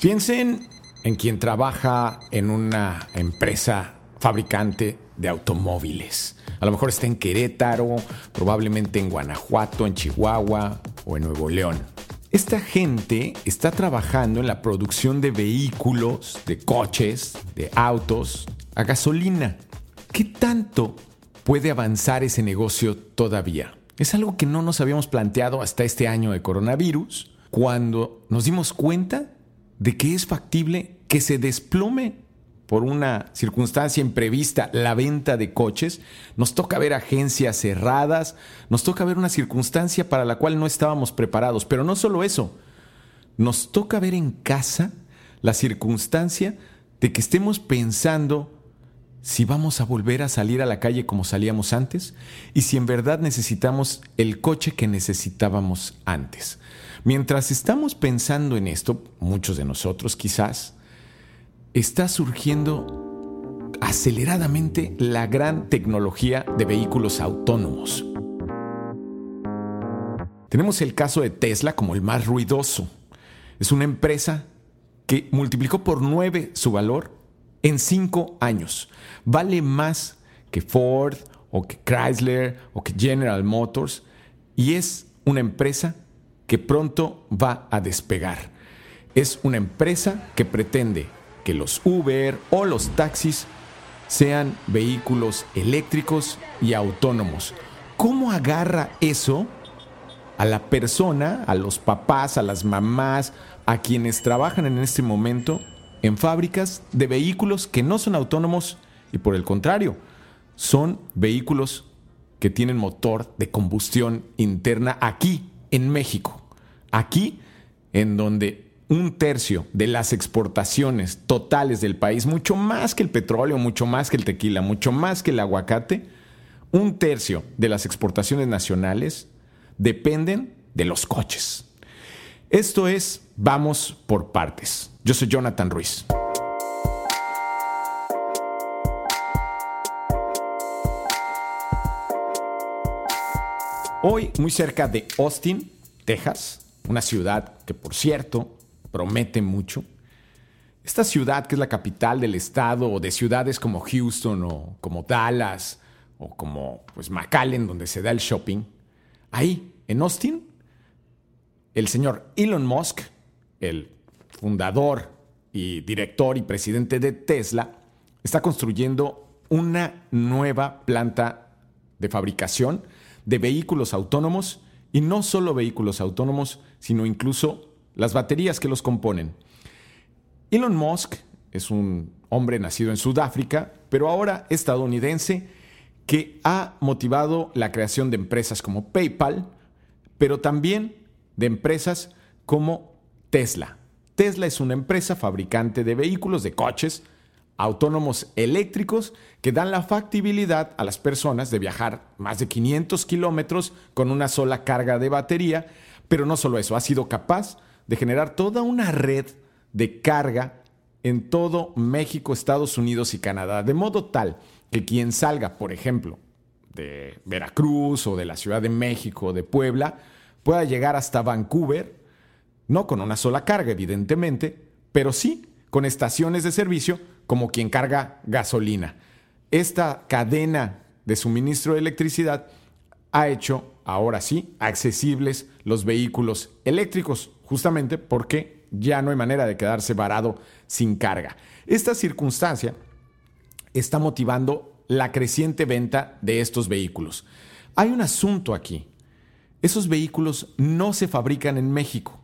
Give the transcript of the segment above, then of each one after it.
Piensen en quien trabaja en una empresa fabricante de automóviles. A lo mejor está en Querétaro, probablemente en Guanajuato, en Chihuahua o en Nuevo León. Esta gente está trabajando en la producción de vehículos, de coches, de autos, a gasolina. ¿Qué tanto puede avanzar ese negocio todavía? Es algo que no nos habíamos planteado hasta este año de coronavirus, cuando nos dimos cuenta de que es factible que se desplome por una circunstancia imprevista la venta de coches, nos toca ver agencias cerradas, nos toca ver una circunstancia para la cual no estábamos preparados, pero no solo eso, nos toca ver en casa la circunstancia de que estemos pensando si vamos a volver a salir a la calle como salíamos antes y si en verdad necesitamos el coche que necesitábamos antes. Mientras estamos pensando en esto, muchos de nosotros quizás, está surgiendo aceleradamente la gran tecnología de vehículos autónomos. Tenemos el caso de Tesla como el más ruidoso. Es una empresa que multiplicó por nueve su valor en cinco años. Vale más que Ford o que Chrysler o que General Motors y es una empresa que pronto va a despegar. Es una empresa que pretende que los Uber o los taxis sean vehículos eléctricos y autónomos. ¿Cómo agarra eso a la persona, a los papás, a las mamás, a quienes trabajan en este momento en fábricas de vehículos que no son autónomos y por el contrario, son vehículos que tienen motor de combustión interna aquí en México. Aquí, en donde un tercio de las exportaciones totales del país, mucho más que el petróleo, mucho más que el tequila, mucho más que el aguacate, un tercio de las exportaciones nacionales dependen de los coches. Esto es Vamos por partes. Yo soy Jonathan Ruiz. Hoy, muy cerca de Austin, Texas, una ciudad que por cierto promete mucho. Esta ciudad que es la capital del estado o de ciudades como Houston o como Dallas o como pues McAllen donde se da el shopping, ahí en Austin, el señor Elon Musk, el fundador y director y presidente de Tesla, está construyendo una nueva planta de fabricación de vehículos autónomos y no solo vehículos autónomos, sino incluso las baterías que los componen. Elon Musk es un hombre nacido en Sudáfrica, pero ahora estadounidense, que ha motivado la creación de empresas como PayPal, pero también de empresas como Tesla. Tesla es una empresa fabricante de vehículos, de coches, autónomos eléctricos que dan la factibilidad a las personas de viajar más de 500 kilómetros con una sola carga de batería, pero no solo eso, ha sido capaz de generar toda una red de carga en todo México, Estados Unidos y Canadá, de modo tal que quien salga, por ejemplo, de Veracruz o de la Ciudad de México o de Puebla, pueda llegar hasta Vancouver, no con una sola carga, evidentemente, pero sí con estaciones de servicio como quien carga gasolina. Esta cadena de suministro de electricidad ha hecho, ahora sí, accesibles los vehículos eléctricos, justamente porque ya no hay manera de quedarse varado sin carga. Esta circunstancia está motivando la creciente venta de estos vehículos. Hay un asunto aquí. Esos vehículos no se fabrican en México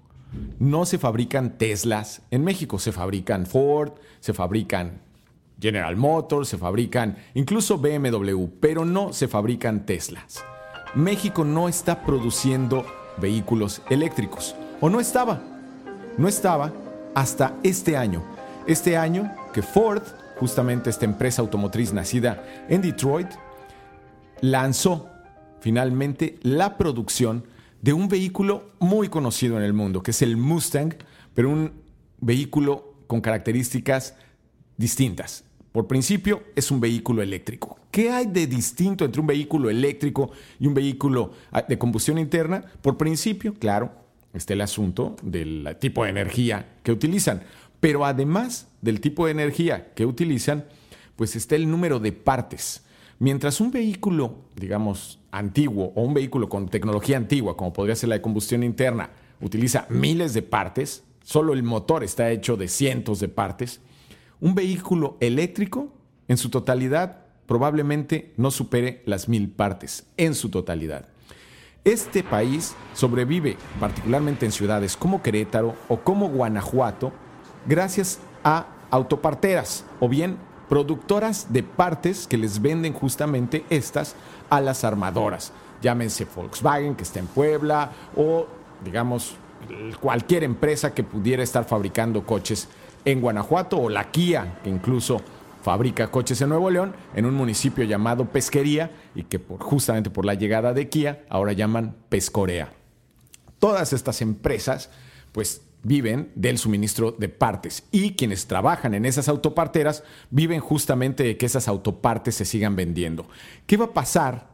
no se fabrican Teslas en México, se fabrican Ford, se fabrican General Motors, se fabrican incluso BMW, pero no se fabrican Teslas. México no está produciendo vehículos eléctricos, o no estaba, no estaba hasta este año. Este año que Ford, justamente esta empresa automotriz nacida en Detroit, lanzó finalmente la producción de un vehículo muy conocido en el mundo, que es el Mustang, pero un vehículo con características distintas. Por principio, es un vehículo eléctrico. ¿Qué hay de distinto entre un vehículo eléctrico y un vehículo ah, de combustión interna? Por principio, claro, está el asunto del tipo de energía que utilizan. Pero además del tipo de energía que utilizan, pues está el número de partes. Mientras un vehículo, digamos, antiguo o un vehículo con tecnología antigua, como podría ser la de combustión interna, utiliza miles de partes, solo el motor está hecho de cientos de partes, un vehículo eléctrico en su totalidad probablemente no supere las mil partes, en su totalidad. Este país sobrevive, particularmente en ciudades como Querétaro o como Guanajuato, gracias a autoparteras o bien productoras de partes que les venden justamente estas a las armadoras. Llámense Volkswagen, que está en Puebla, o digamos cualquier empresa que pudiera estar fabricando coches en Guanajuato, o la Kia, que incluso fabrica coches en Nuevo León, en un municipio llamado Pesquería, y que por, justamente por la llegada de Kia ahora llaman Pescorea. Todas estas empresas, pues viven del suministro de partes y quienes trabajan en esas autoparteras viven justamente de que esas autopartes se sigan vendiendo. ¿Qué va a pasar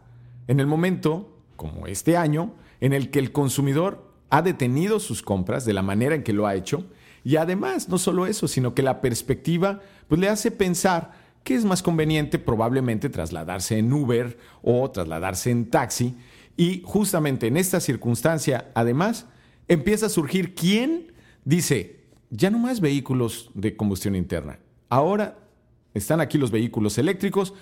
en el momento, como este año, en el que el consumidor ha detenido sus compras de la manera en que lo ha hecho? Y además, no solo eso, sino que la perspectiva pues, le hace pensar que es más conveniente probablemente trasladarse en Uber o trasladarse en taxi. Y justamente en esta circunstancia, además, empieza a surgir quién dice, ya no más vehículos de combustión interna. Ahora están aquí los vehículos eléctricos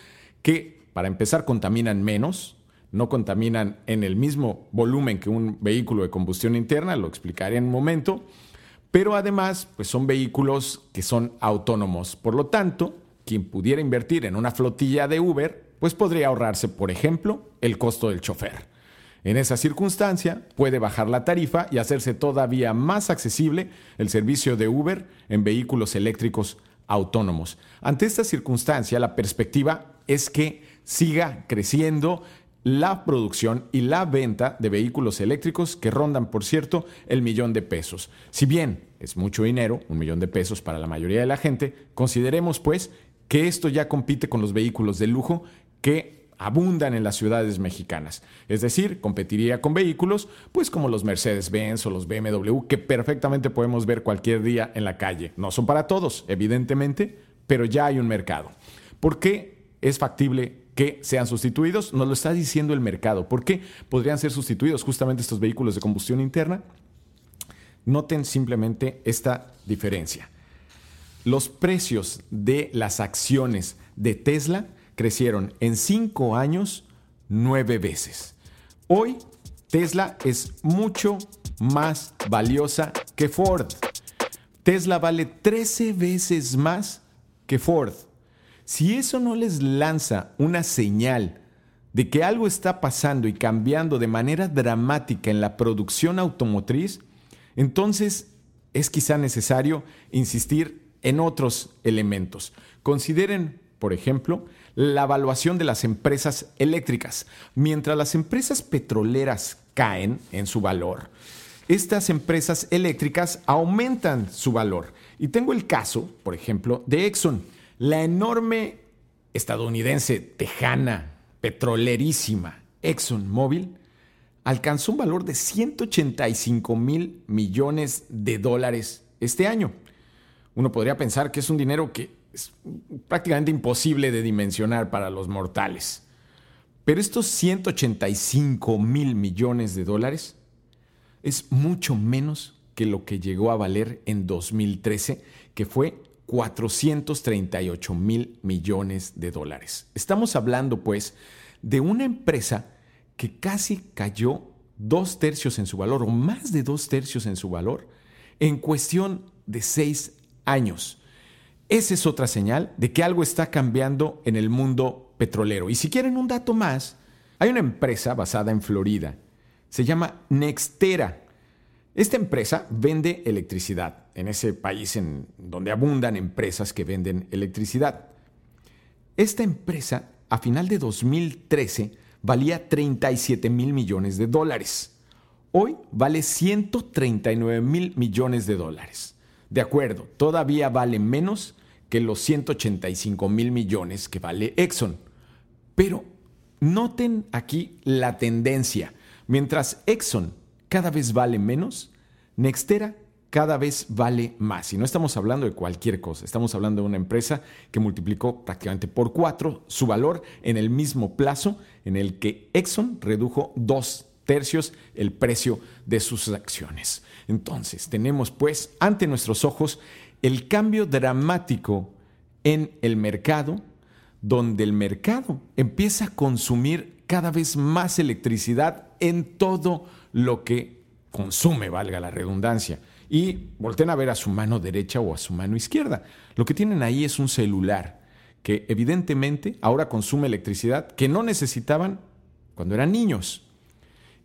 que, para empezar, contaminan menos, no contaminan en el mismo volumen que un vehículo de combustión interna, lo explicaré en un momento, pero además pues son vehículos que son autónomos. Por lo tanto, quien pudiera invertir en una flotilla de Uber, pues podría ahorrarse, por ejemplo, el costo del chofer. En esa circunstancia, puede bajar la tarifa y hacerse todavía más accesible el servicio de Uber en vehículos eléctricos autónomos. Ante esta circunstancia, la perspectiva es que siga creciendo la producción y la venta de vehículos eléctricos que rondan, por cierto, el millón de pesos. Si bien es mucho dinero, un millón de pesos para la mayoría de la gente, consideremos pues que esto ya compite con los vehículos de lujo que abundan en las ciudades mexicanas. Es decir, competiría con vehículos pues como los Mercedes-Benz o los BMW que perfectamente podemos ver cualquier día en la calle. No son para todos, evidentemente, pero ya hay un mercado. ¿Por qué es factible que sean sustituidos? Nos lo está diciendo el mercado. ¿Por qué podrían ser sustituidos justamente estos vehículos de combustión interna? Noten simplemente esta diferencia. Los precios de las acciones de Tesla crecieron en cinco años nueve veces. Hoy Tesla es mucho más valiosa que Ford. Tesla vale 13 veces más que Ford. Si eso no les lanza una señal de que algo está pasando y cambiando de manera dramática en la producción automotriz, entonces es quizá necesario insistir en otros elementos. Consideren, por ejemplo, la evaluación de las empresas eléctricas. Mientras las empresas petroleras caen en su valor, estas empresas eléctricas aumentan su valor. Y tengo el caso, por ejemplo, de Exxon, la enorme estadounidense tejana, petrolerísima ExxonMobil, alcanzó un valor de 185 mil millones de dólares este año. Uno podría pensar que es un dinero que es prácticamente imposible de dimensionar para los mortales. Pero estos 185 mil millones de dólares es mucho menos que lo que llegó a valer en 2013, que fue 438 mil millones de dólares. Estamos hablando, pues, de una empresa que casi cayó dos tercios en su valor, o más de dos tercios en su valor, en cuestión de seis años. Esa es otra señal de que algo está cambiando en el mundo petrolero. Y si quieren un dato más, hay una empresa basada en Florida. Se llama Nextera. Esta empresa vende electricidad en ese país donde abundan empresas que venden electricidad. Esta empresa, a final de 2013, valía 37 mil millones de dólares. Hoy vale 139 mil millones de dólares. De acuerdo, todavía vale menos que los 185 mil millones que vale Exxon. Pero noten aquí la tendencia. Mientras Exxon cada vez vale menos, Nextera cada vez vale más. Y no estamos hablando de cualquier cosa, estamos hablando de una empresa que multiplicó prácticamente por cuatro su valor en el mismo plazo en el que Exxon redujo dos tercios el precio de sus acciones. Entonces, tenemos pues ante nuestros ojos el cambio dramático en el mercado, donde el mercado empieza a consumir cada vez más electricidad en todo lo que consume, valga la redundancia y volteen a ver a su mano derecha o a su mano izquierda. Lo que tienen ahí es un celular que evidentemente ahora consume electricidad que no necesitaban cuando eran niños.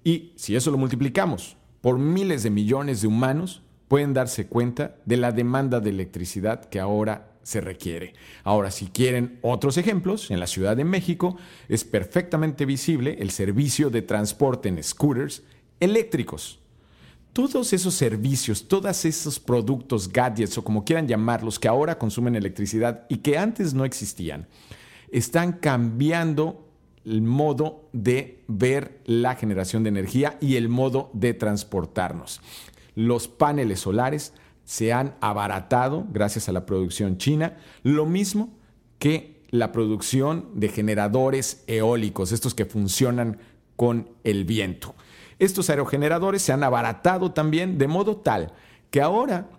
Y si eso lo multiplicamos por miles de millones de humanos, pueden darse cuenta de la demanda de electricidad que ahora se requiere. Ahora, si quieren otros ejemplos, en la Ciudad de México es perfectamente visible el servicio de transporte en scooters eléctricos todos esos servicios, todos esos productos, gadgets o como quieran llamarlos, que ahora consumen electricidad y que antes no existían, están cambiando el modo de ver la generación de energía y el modo de transportarnos. Los paneles solares se han abaratado gracias a la producción china, lo mismo que la producción de generadores eólicos, estos que funcionan con el viento. Estos aerogeneradores se han abaratado también de modo tal que ahora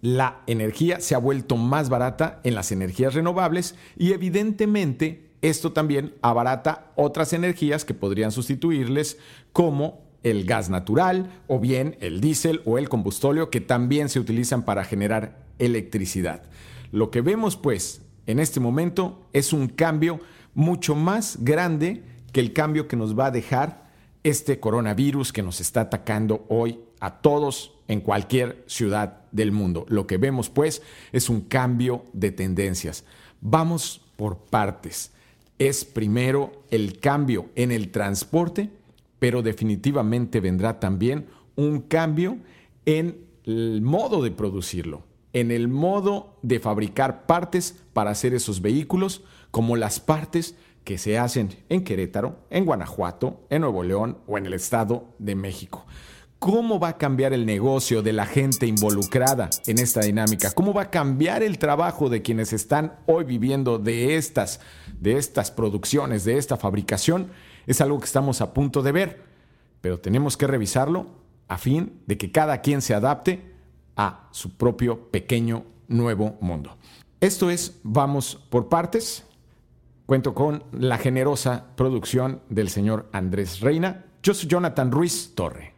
la energía se ha vuelto más barata en las energías renovables y evidentemente esto también abarata otras energías que podrían sustituirles como el gas natural o bien el diésel o el combustóleo que también se utilizan para generar electricidad. Lo que vemos pues en este momento es un cambio mucho más grande que el cambio que nos va a dejar este coronavirus que nos está atacando hoy a todos en cualquier ciudad del mundo. Lo que vemos pues es un cambio de tendencias. Vamos por partes. Es primero el cambio en el transporte, pero definitivamente vendrá también un cambio en el modo de producirlo, en el modo de fabricar partes para hacer esos vehículos, como las partes que se hacen en Querétaro, en Guanajuato, en Nuevo León o en el Estado de México. ¿Cómo va a cambiar el negocio de la gente involucrada en esta dinámica? ¿Cómo va a cambiar el trabajo de quienes están hoy viviendo de estas, de estas producciones, de esta fabricación? Es algo que estamos a punto de ver, pero tenemos que revisarlo a fin de que cada quien se adapte a su propio pequeño nuevo mundo. Esto es Vamos por partes. Cuento con la generosa producción del señor Andrés Reina. Yo soy Jonathan Ruiz Torre.